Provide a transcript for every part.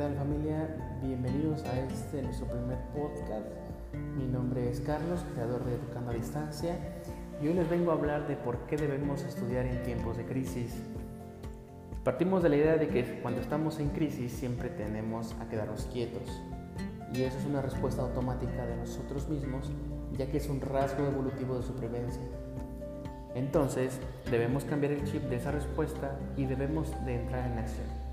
tal familia? Bienvenidos a este nuestro primer podcast. Mi nombre es Carlos, creador de Educando a Distancia, y hoy les vengo a hablar de por qué debemos estudiar en tiempos de crisis. Partimos de la idea de que cuando estamos en crisis siempre tenemos a quedarnos quietos, y eso es una respuesta automática de nosotros mismos, ya que es un rasgo evolutivo de supervivencia. Entonces, debemos cambiar el chip de esa respuesta y debemos de entrar en acción.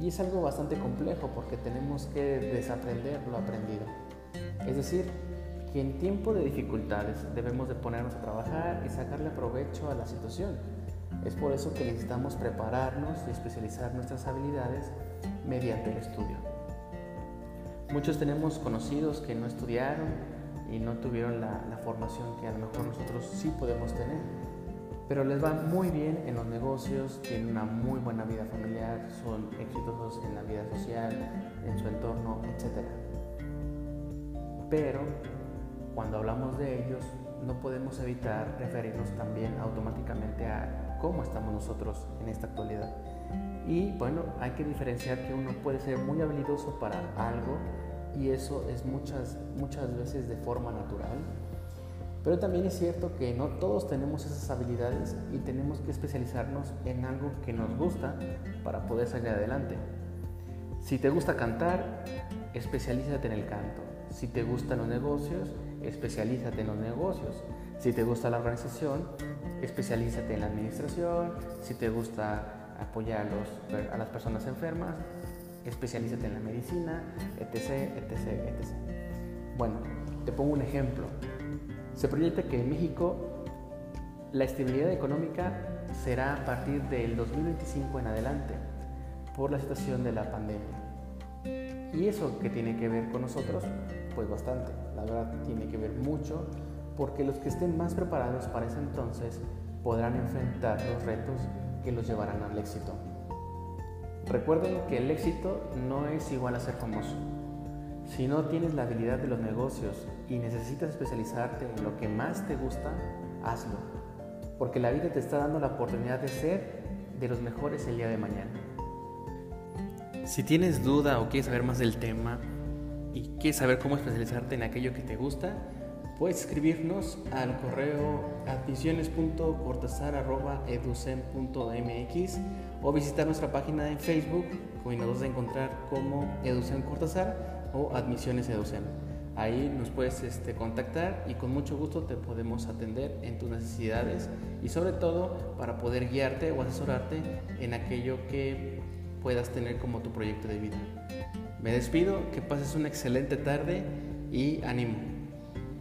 Y es algo bastante complejo porque tenemos que desaprender lo aprendido. Es decir, que en tiempo de dificultades debemos de ponernos a trabajar y sacarle provecho a la situación. Es por eso que necesitamos prepararnos y especializar nuestras habilidades mediante el estudio. Muchos tenemos conocidos que no estudiaron y no tuvieron la, la formación que a lo mejor nosotros sí podemos tener pero les va muy bien en los negocios, tienen una muy buena vida familiar, son exitosos en la vida social, en su entorno, etc. Pero cuando hablamos de ellos, no podemos evitar referirnos también automáticamente a cómo estamos nosotros en esta actualidad. Y bueno, hay que diferenciar que uno puede ser muy habilidoso para algo y eso es muchas, muchas veces de forma natural pero también es cierto que no todos tenemos esas habilidades y tenemos que especializarnos en algo que nos gusta para poder salir adelante. Si te gusta cantar, especialízate en el canto. Si te gustan los negocios, especialízate en los negocios. Si te gusta la organización, especialízate en la administración. Si te gusta apoyar a, las personas enfermas, especialízate en la medicina, etc, etc, etc. Bueno, te pongo un ejemplo. Se proyecta que en México la estabilidad económica será a partir del 2025 en adelante por la situación de la pandemia. ¿Y eso que tiene que ver con nosotros? Pues bastante, la verdad tiene que ver mucho porque los que estén más preparados para ese entonces podrán enfrentar los retos que los llevarán al éxito. Recuerden que el éxito no es igual a ser famoso. Si no tienes la habilidad de los negocios y necesitas especializarte en lo que más te gusta, hazlo. Porque la vida te está dando la oportunidad de ser de los mejores el día de mañana. Si tienes duda o quieres saber más del tema y quieres saber cómo especializarte en aquello que te gusta, puedes escribirnos al correo admisiones.cortazar.educem.mx o visitar nuestra página en Facebook, como nos vas a encontrar como Educem Cortazar o Admisiones Educem. Ahí nos puedes este, contactar y con mucho gusto te podemos atender en tus necesidades y sobre todo para poder guiarte o asesorarte en aquello que puedas tener como tu proyecto de vida. Me despido, que pases una excelente tarde y ánimo.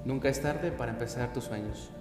Nunca es tarde para empezar tus sueños.